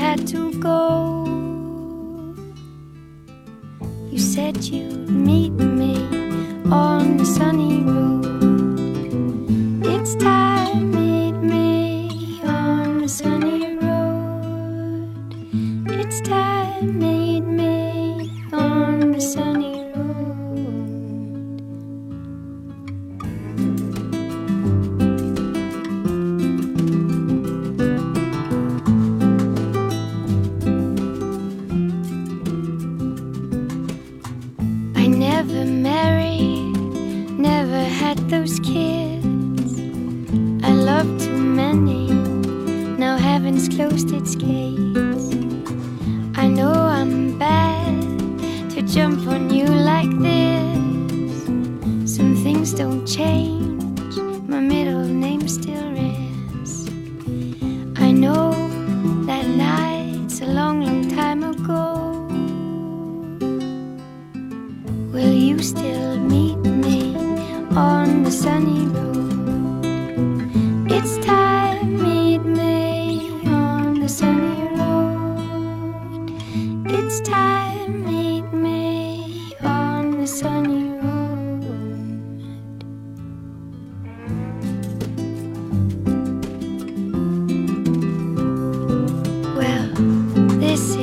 had to go. You said you'd meet me on the sunny road.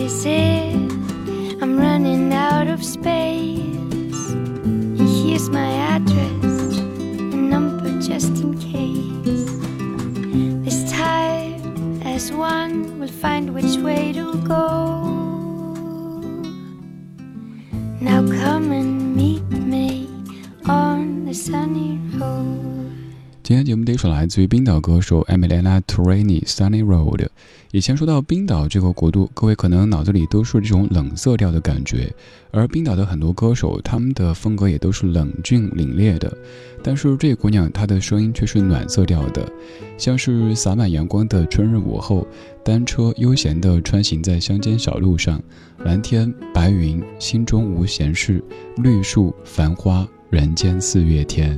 I'm running out of space. And here's my address and number just in case. This time, as one, we'll find which way to go. Now come and 至于冰岛歌手 Emiliana Torrini Sunny Road，以前说到冰岛这个国度，各位可能脑子里都是这种冷色调的感觉，而冰岛的很多歌手，他们的风格也都是冷峻凛冽的。但是这姑娘她的声音却是暖色调的，像是洒满阳光的春日午后，单车悠闲地穿行在乡间小路上，蓝天白云，心中无闲事，绿树繁花，人间四月天。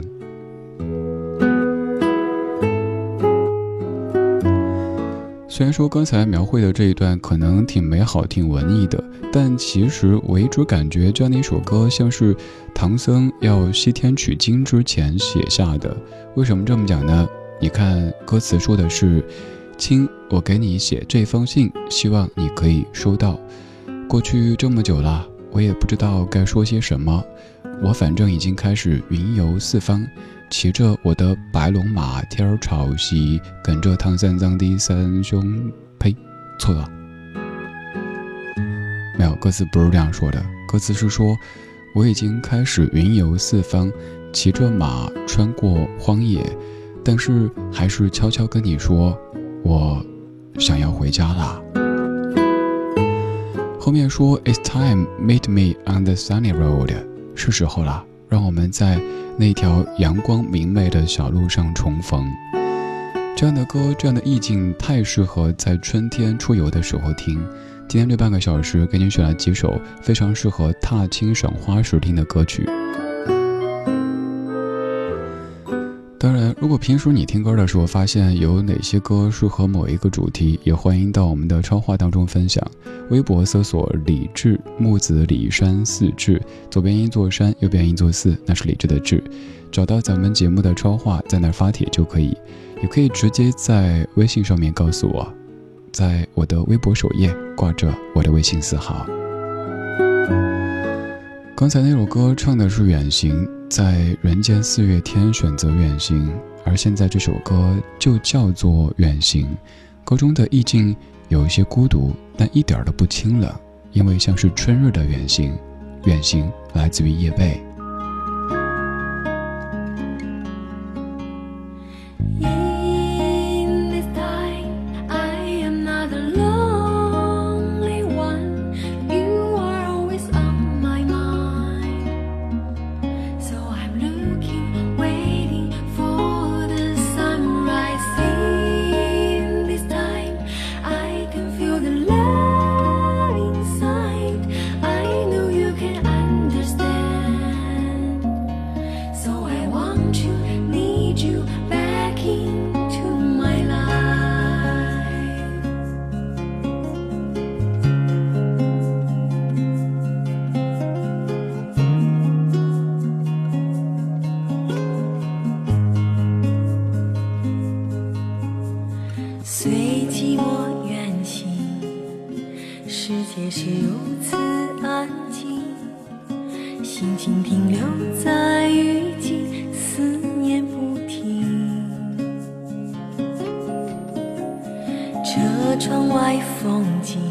虽然说刚才描绘的这一段可能挺美好、挺文艺的，但其实我一直感觉这样的一首歌像是唐僧要西天取经之前写下的。为什么这么讲呢？你看歌词说的是：“亲，我给你写这封信，希望你可以收到。过去这么久了，我也不知道该说些什么，我反正已经开始云游四方。”骑着我的白龙马，天儿朝西，跟着唐三藏的三兄。呸，错了，没有，歌词不是这样说的。歌词是说，我已经开始云游四方，骑着马穿过荒野，但是还是悄悄跟你说，我想要回家啦。后面说，It's time meet me on the sunny road，是时候了，让我们在。那条阳光明媚的小路上重逢，这样的歌，这样的意境，太适合在春天出游的时候听。今天这半个小时，给你选了几首非常适合踏青赏花时听的歌曲。当然，如果平时你听歌的时候发现有哪些歌适合某一个主题，也欢迎到我们的超话当中分享。微博搜索“李志木子李山四志”，左边一座山，右边一座寺，那是李志的志。找到咱们节目的超话，在那儿发帖就可以，也可以直接在微信上面告诉我，在我的微博首页挂着我的微信四号。刚才那首歌唱的是远行，在人间四月天选择远行，而现在这首歌就叫做远行。歌中的意境有一些孤独，但一点都不清冷，因为像是春日的远行。远行来自于叶蓓。静静停留在雨季思念不停。车窗外风景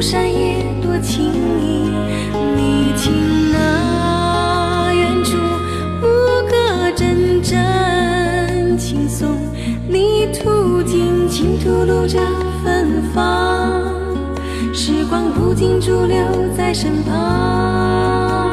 山野多情意，你听那远处牧歌阵阵轻松，泥土尽情吐露着芬芳，时光不停驻留在身旁。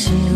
山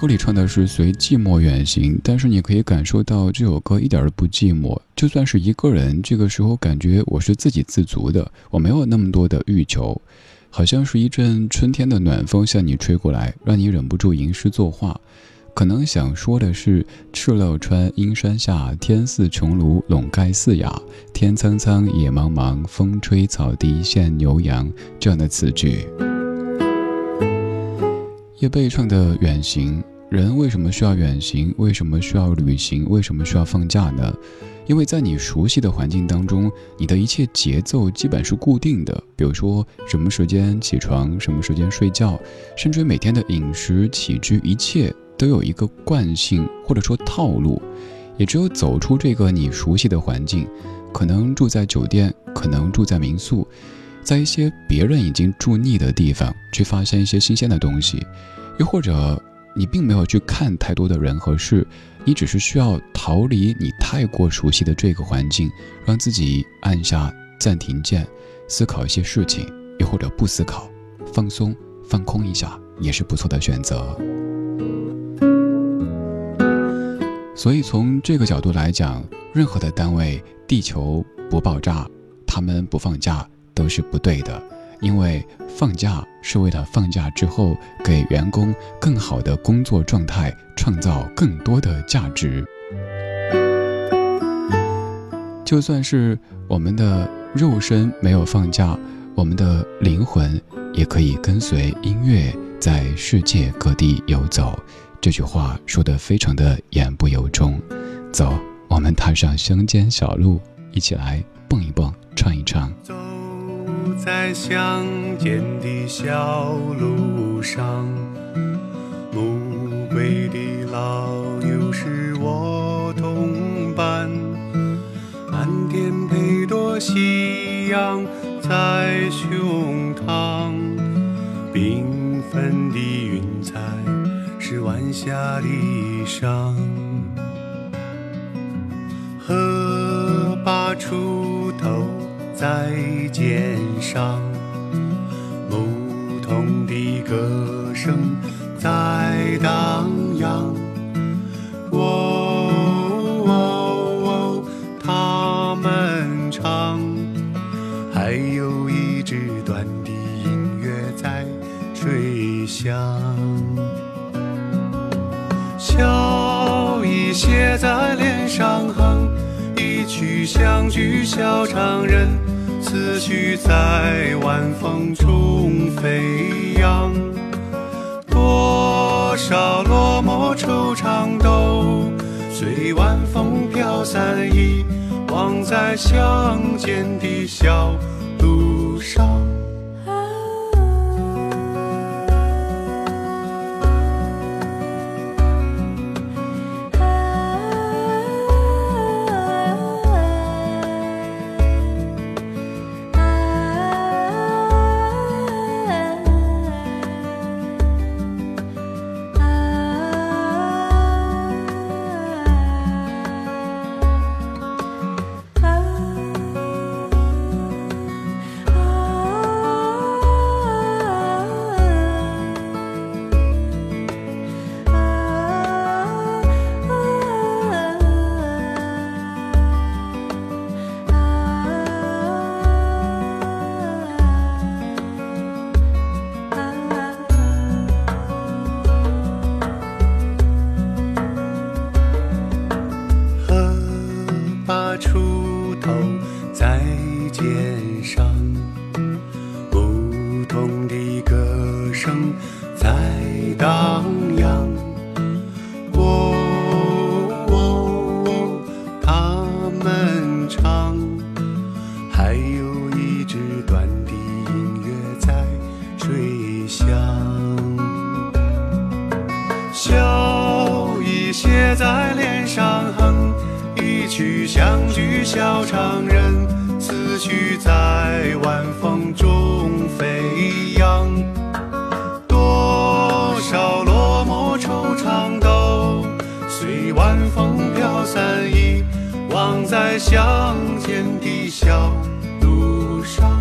歌里唱的是随寂寞远行，但是你可以感受到这首歌一点都不寂寞。就算是一个人，这个时候感觉我是自给自足的，我没有那么多的欲求，好像是一阵春天的暖风向你吹过来，让你忍不住吟诗作画。可能想说的是：“敕勒川，阴山下，天似穹庐，笼盖四野。天苍苍，野茫茫，风吹草低见牛羊。”这样的词句。叶蓓唱的远行，人为什么需要远行？为什么需要旅行？为什么需要放假呢？因为在你熟悉的环境当中，你的一切节奏基本是固定的。比如说，什么时间起床，什么时间睡觉，甚至于每天的饮食起居，一切都有一个惯性或者说套路。也只有走出这个你熟悉的环境，可能住在酒店，可能住在民宿。在一些别人已经住腻的地方，去发现一些新鲜的东西，又或者你并没有去看太多的人和事，你只是需要逃离你太过熟悉的这个环境，让自己按下暂停键，思考一些事情，又或者不思考，放松放空一下，也是不错的选择。所以从这个角度来讲，任何的单位，地球不爆炸，他们不放假。都是不对的，因为放假是为了放假之后给员工更好的工作状态，创造更多的价值。就算是我们的肉身没有放假，我们的灵魂也可以跟随音乐在世界各地游走。这句话说的非常的言不由衷。走，我们踏上乡间小路，一起来蹦一蹦，唱一唱。在乡间的小路上，暮归的老牛是我同伴。满天配朵夕阳在胸膛，缤纷的云彩是晚霞的衣裳。河把锄头。在肩上，牧童的歌声在荡相见出头在肩上。风飘散遗忘在乡间的小路上。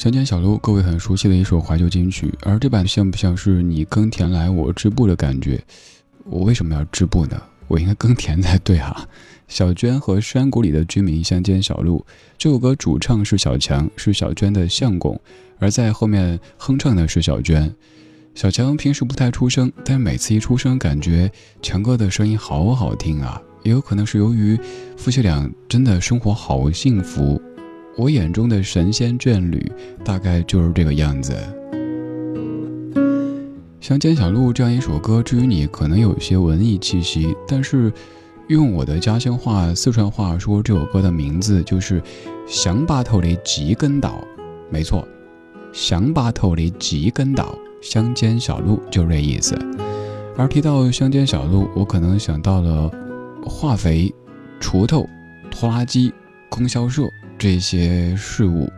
乡间小路，各位很熟悉的一首怀旧金曲，而这版像不像是你耕田来我织布的感觉？我为什么要织布呢？我应该耕田才对啊！小娟和山谷里的居民乡间小路这首歌主唱是小强，是小娟的相公，而在后面哼唱的是小娟。小强平时不太出声，但每次一出声，感觉强哥的声音好好听啊！也有可能是由于夫妻俩真的生活好幸福。我眼中的神仙眷侣，大概就是这个样子。乡间小路这样一首歌，至于你可能有些文艺气息，但是用我的家乡话、四川话说，这首歌的名字就是“乡坝头的几根道”。没错，乡坝头的几根道，乡间小路就这意思。而提到乡间小路，我可能想到了化肥、锄头、拖拉机、供销社。这些事物，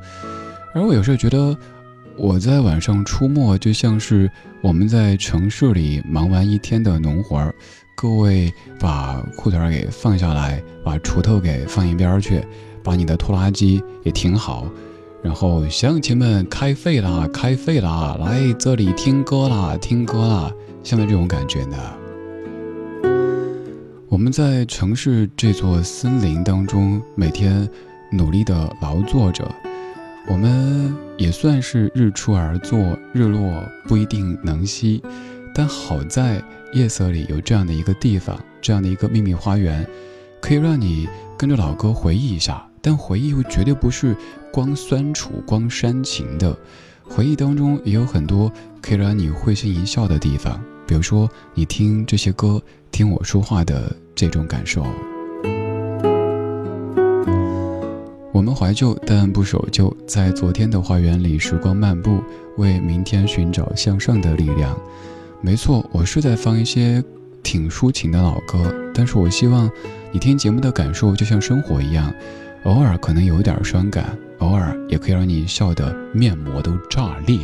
而我有时候觉得，我在晚上出没，就像是我们在城市里忙完一天的农活儿。各位把裤腿给放下来，把锄头给放一边去，把你的拖拉机也停好，然后乡亲们开废啦，开废啦，来这里听歌啦，听歌啦，像这种感觉呢。我们在城市这座森林当中，每天。努力的劳作着，我们也算是日出而作，日落不一定能息，但好在夜色里有这样的一个地方，这样的一个秘密花园，可以让你跟着老歌回忆一下。但回忆又绝对不是光酸楚、光煽情的，回忆当中也有很多可以让你会心一笑的地方，比如说你听这些歌，听我说话的这种感受。我们怀旧，但不守旧，在昨天的花园里时光漫步，为明天寻找向上的力量。没错，我是在放一些挺抒情的老歌，但是我希望你听节目的感受就像生活一样，偶尔可能有一点伤感，偶尔也可以让你笑得面膜都炸裂。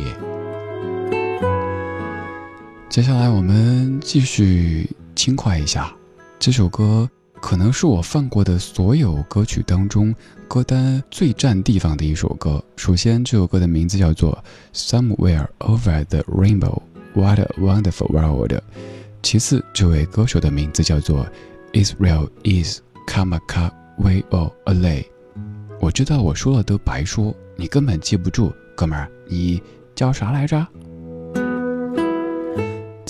接下来我们继续轻快一下，这首歌。可能是我放过的所有歌曲当中歌单最占地方的一首歌。首先，这首歌的名字叫做《Somewhere Over the Rainbow》，What a Wonderful World。其次，这位歌手的名字叫做 Israel Is Kamaka We All Alay。我知道我说了都白说，你根本记不住，哥们儿，你叫啥来着？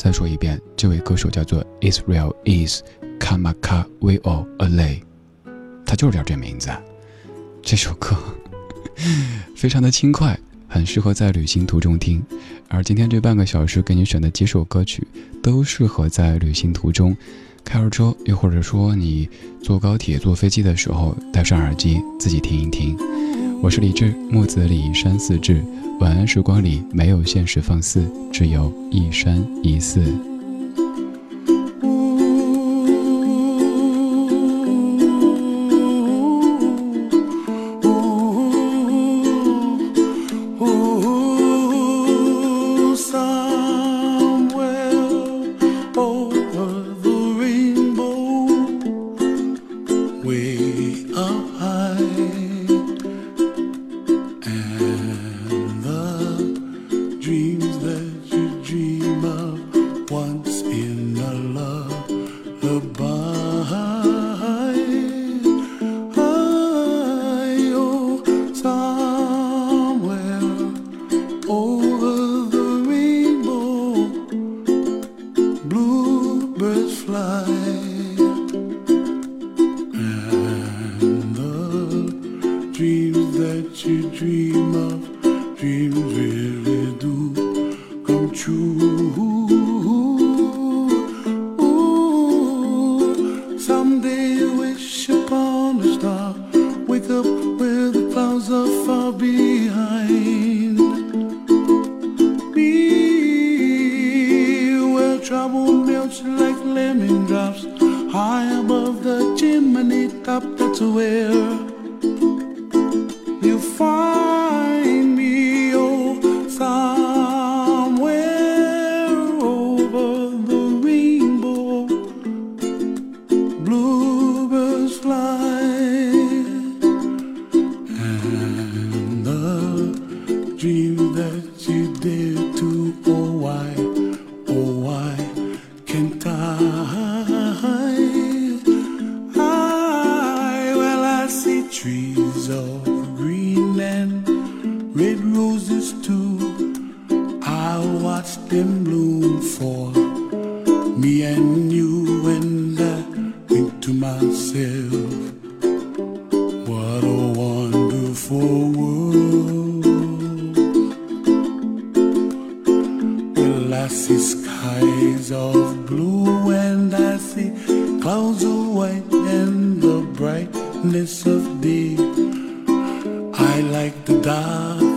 再说一遍，这位歌手叫做 Israel Is。Kamaka We All Alay，他就是叫这名字。这首歌非常的轻快，很适合在旅行途中听。而今天这半个小时给你选的几首歌曲，都适合在旅行途中开着车，又或者说你坐高铁、坐飞机的时候戴上耳机自己听一听。我是李志，木子李山寺志。晚安时光里没有现实放肆，只有一山一寺。Brightness of day. I like the dark